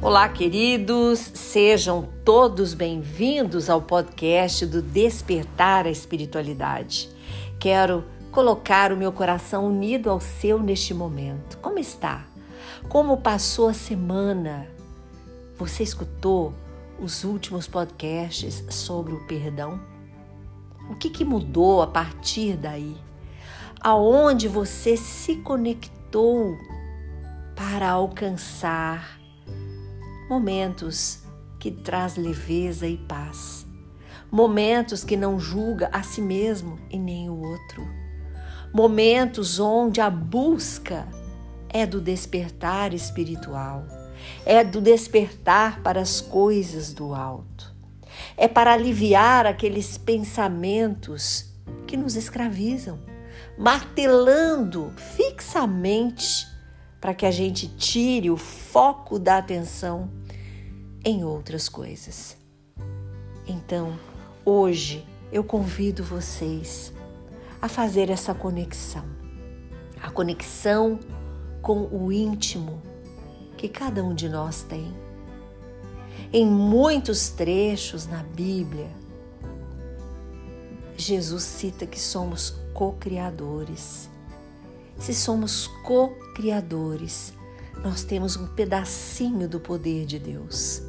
Olá, queridos, sejam todos bem-vindos ao podcast do Despertar a Espiritualidade. Quero colocar o meu coração unido ao seu neste momento. Como está? Como passou a semana? Você escutou os últimos podcasts sobre o perdão? O que, que mudou a partir daí? Aonde você se conectou para alcançar momentos que traz leveza e paz, momentos que não julga a si mesmo e nem o outro, momentos onde a busca é do despertar espiritual, é do despertar para as coisas do alto, é para aliviar aqueles pensamentos que nos escravizam, martelando fixamente para que a gente tire o foco da atenção em outras coisas. Então, hoje eu convido vocês a fazer essa conexão, a conexão com o íntimo que cada um de nós tem. Em muitos trechos na Bíblia, Jesus cita que somos co-criadores. Se somos co-criadores, nós temos um pedacinho do poder de Deus,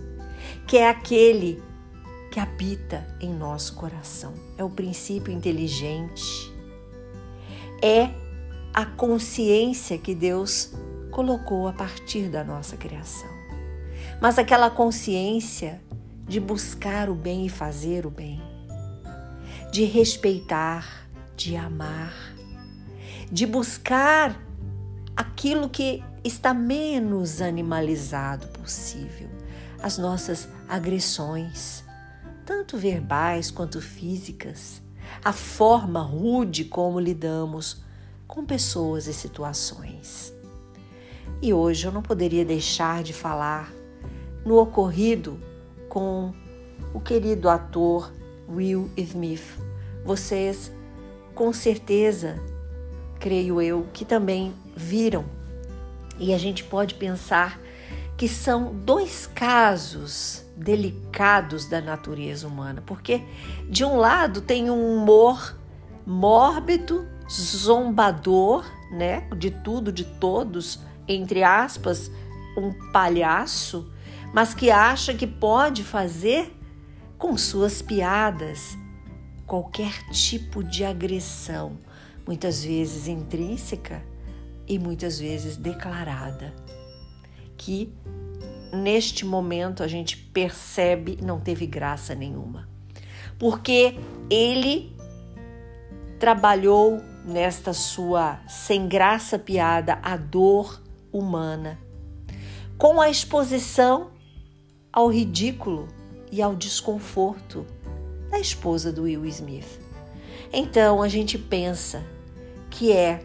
que é aquele que habita em nosso coração. É o princípio inteligente, é a consciência que Deus colocou a partir da nossa criação. Mas aquela consciência de buscar o bem e fazer o bem, de respeitar, de amar, de buscar aquilo que está menos animalizado possível, as nossas agressões, tanto verbais quanto físicas, a forma rude como lidamos com pessoas e situações. E hoje eu não poderia deixar de falar no ocorrido com o querido ator Will Smith. Vocês, com certeza, creio eu, que também viram. E a gente pode pensar que são dois casos delicados da natureza humana, porque de um lado tem um humor mórbido, zombador, né, de tudo, de todos, entre aspas, um palhaço, mas que acha que pode fazer com suas piadas qualquer tipo de agressão, muitas vezes intrínseca e muitas vezes declarada, que neste momento a gente percebe não teve graça nenhuma. Porque ele trabalhou nesta sua sem graça piada a dor humana, com a exposição ao ridículo e ao desconforto da esposa do Will Smith. Então a gente pensa que é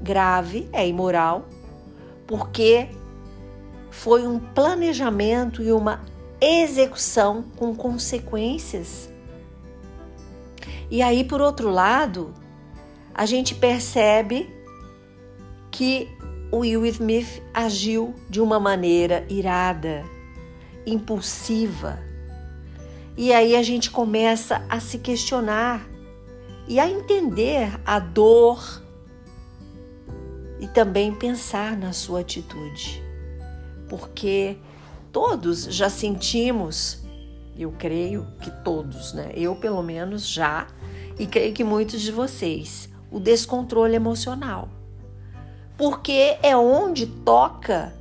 grave, é imoral, porque foi um planejamento e uma execução com consequências. E aí, por outro lado, a gente percebe que o Will Smith agiu de uma maneira irada, impulsiva. E aí a gente começa a se questionar e a entender a dor e também pensar na sua atitude. Porque todos já sentimos, eu creio que todos, né? Eu pelo menos já, e creio que muitos de vocês, o descontrole emocional. Porque é onde toca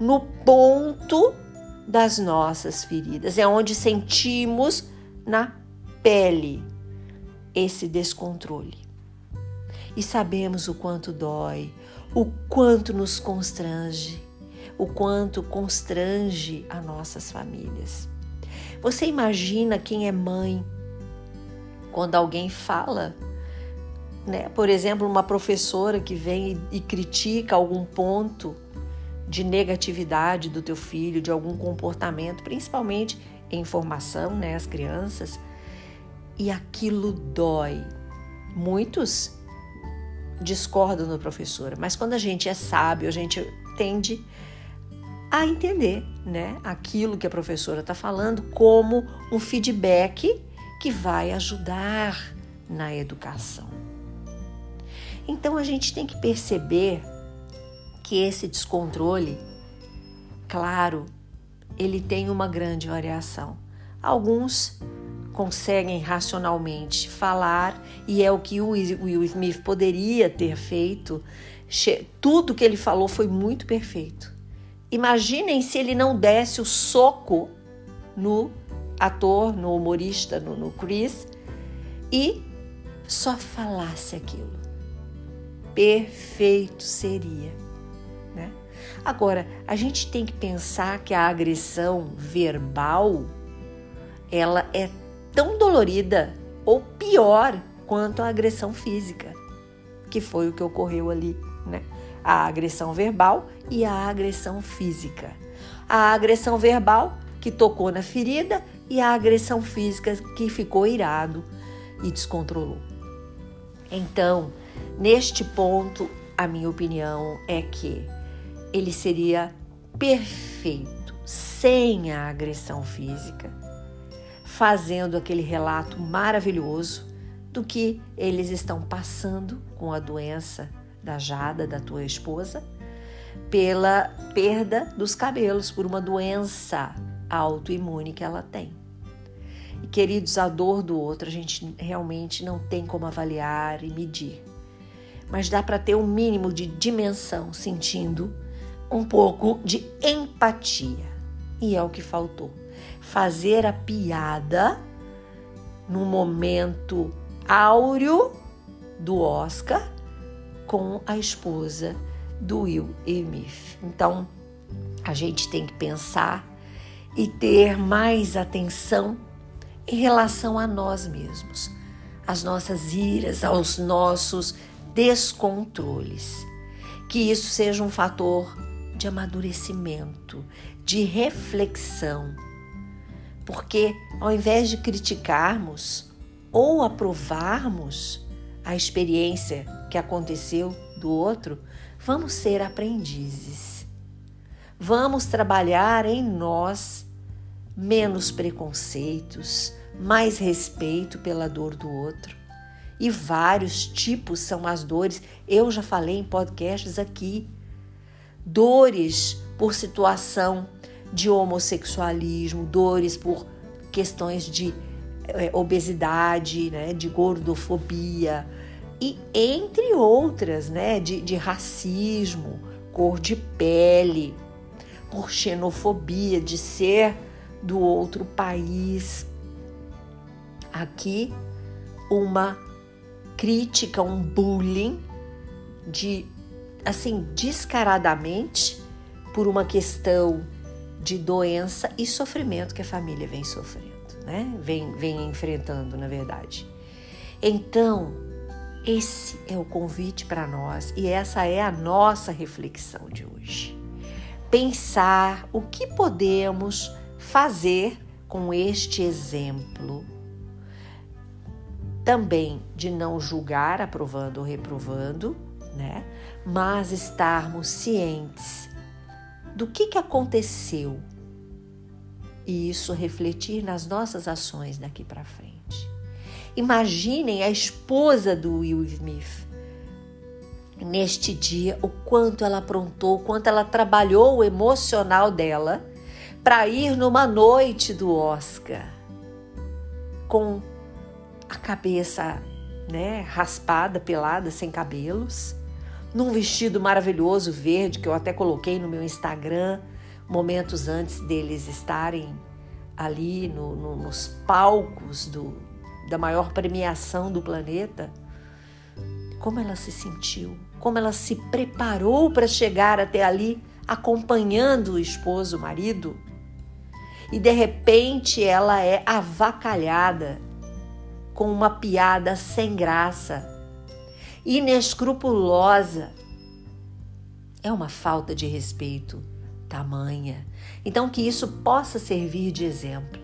no ponto das nossas feridas, é onde sentimos na pele esse descontrole. E sabemos o quanto dói, o quanto nos constrange, o quanto constrange a nossas famílias. Você imagina quem é mãe quando alguém fala, né? Por exemplo, uma professora que vem e, e critica algum ponto de negatividade do teu filho, de algum comportamento, principalmente em formação, né, as crianças, e aquilo dói. Muitos discordam da professora, mas quando a gente é sábio, a gente tende a entender, né, aquilo que a professora está falando como um feedback que vai ajudar na educação. Então a gente tem que perceber que esse descontrole, claro, ele tem uma grande variação. Alguns conseguem racionalmente falar e é o que o Will Smith poderia ter feito. Tudo que ele falou foi muito perfeito. Imaginem se ele não desse o soco no ator, no humorista, no, no Chris e só falasse aquilo. Perfeito seria. Né? Agora, a gente tem que pensar que a agressão verbal ela é tão dolorida ou pior quanto a agressão física, que foi o que ocorreu ali, né? A agressão verbal e a agressão física. A agressão verbal que tocou na ferida e a agressão física que ficou irado e descontrolou. Então, neste ponto, a minha opinião é que ele seria perfeito sem a agressão física fazendo aquele relato maravilhoso do que eles estão passando com a doença da Jada, da tua esposa, pela perda dos cabelos, por uma doença autoimune que ela tem. E queridos, a dor do outro a gente realmente não tem como avaliar e medir, mas dá para ter um mínimo de dimensão, sentindo um pouco de empatia. E é o que faltou fazer a piada no momento áureo do Oscar com a esposa do Will Smith. Então, a gente tem que pensar e ter mais atenção em relação a nós mesmos, às nossas iras, aos nossos descontroles. Que isso seja um fator de amadurecimento, de reflexão porque ao invés de criticarmos ou aprovarmos a experiência que aconteceu do outro, vamos ser aprendizes. Vamos trabalhar em nós menos preconceitos, mais respeito pela dor do outro. E vários tipos são as dores. Eu já falei em podcasts aqui. Dores por situação de homossexualismo, dores por questões de é, obesidade, né, de gordofobia e entre outras, né, de, de racismo, cor de pele, por xenofobia, de ser do outro país. Aqui, uma crítica, um bullying de assim descaradamente por uma questão de doença e sofrimento que a família vem sofrendo, né? Vem, vem enfrentando, na verdade. Então, esse é o convite para nós e essa é a nossa reflexão de hoje. Pensar o que podemos fazer com este exemplo. Também de não julgar, aprovando ou reprovando, né? Mas estarmos cientes do que, que aconteceu e isso refletir nas nossas ações daqui para frente. Imaginem a esposa do Will Smith neste dia, o quanto ela aprontou, o quanto ela trabalhou o emocional dela para ir numa noite do Oscar com a cabeça, né, raspada, pelada, sem cabelos num vestido maravilhoso verde que eu até coloquei no meu Instagram momentos antes deles estarem ali no, no, nos palcos do, da maior premiação do planeta. Como ela se sentiu, como ela se preparou para chegar até ali, acompanhando o esposo, o marido. E de repente ela é avacalhada com uma piada sem graça inescrupulosa. É uma falta de respeito tamanha. Então, que isso possa servir de exemplo.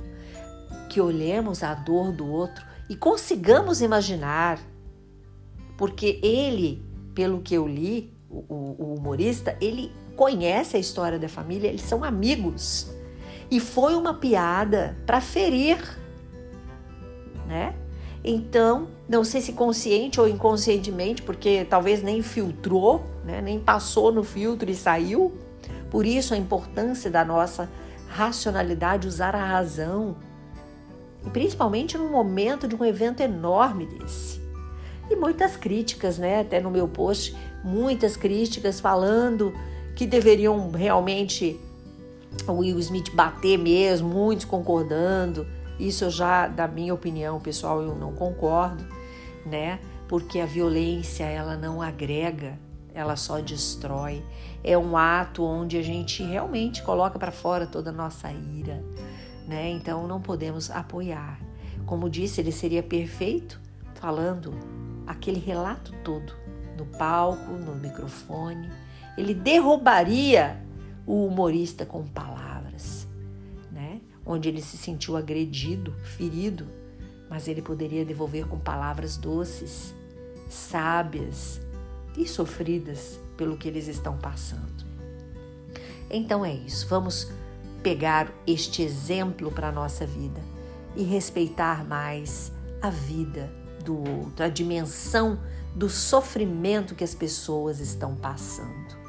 Que olhemos a dor do outro e consigamos imaginar. Porque ele, pelo que eu li, o, o humorista, ele conhece a história da família, eles são amigos. E foi uma piada para ferir, né? Então, não sei se consciente ou inconscientemente, porque talvez nem filtrou, né? nem passou no filtro e saiu. Por isso a importância da nossa racionalidade, usar a razão. E principalmente num momento de um evento enorme desse. E muitas críticas, né? Até no meu post, muitas críticas falando que deveriam realmente o Will Smith bater mesmo, muitos concordando. Isso eu já, da minha opinião pessoal, eu não concordo, né? Porque a violência ela não agrega, ela só destrói. É um ato onde a gente realmente coloca para fora toda a nossa ira, né? Então não podemos apoiar. Como disse, ele seria perfeito falando aquele relato todo no palco, no microfone. Ele derrubaria o humorista com palavras? Onde ele se sentiu agredido, ferido, mas ele poderia devolver com palavras doces, sábias e sofridas pelo que eles estão passando. Então é isso. Vamos pegar este exemplo para a nossa vida e respeitar mais a vida do outro, a dimensão do sofrimento que as pessoas estão passando.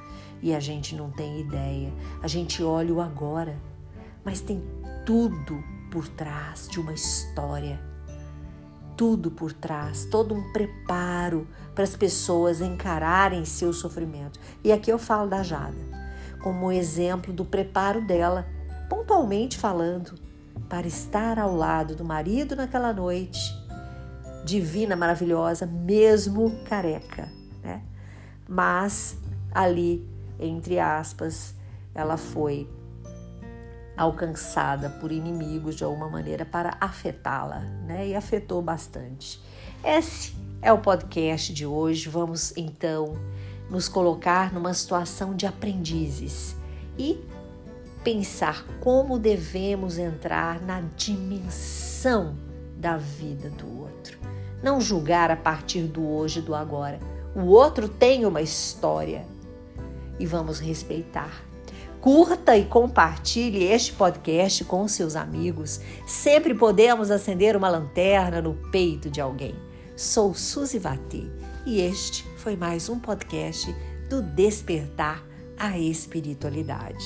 E a gente não tem ideia, a gente olha o agora, mas tem tudo por trás de uma história. Tudo por trás, todo um preparo para as pessoas encararem seu sofrimento. E aqui eu falo da Jada, como exemplo do preparo dela, pontualmente falando, para estar ao lado do marido naquela noite divina, maravilhosa, mesmo careca, né? Mas ali, entre aspas, ela foi alcançada por inimigos de alguma maneira para afetá-la, né? E afetou bastante. Esse é o podcast de hoje. Vamos então nos colocar numa situação de aprendizes e pensar como devemos entrar na dimensão da vida do outro não julgar a partir do hoje do agora. O outro tem uma história e vamos respeitar. Curta e compartilhe este podcast com seus amigos. Sempre podemos acender uma lanterna no peito de alguém. Sou Suzy Vatê e este foi mais um podcast do Despertar a Espiritualidade.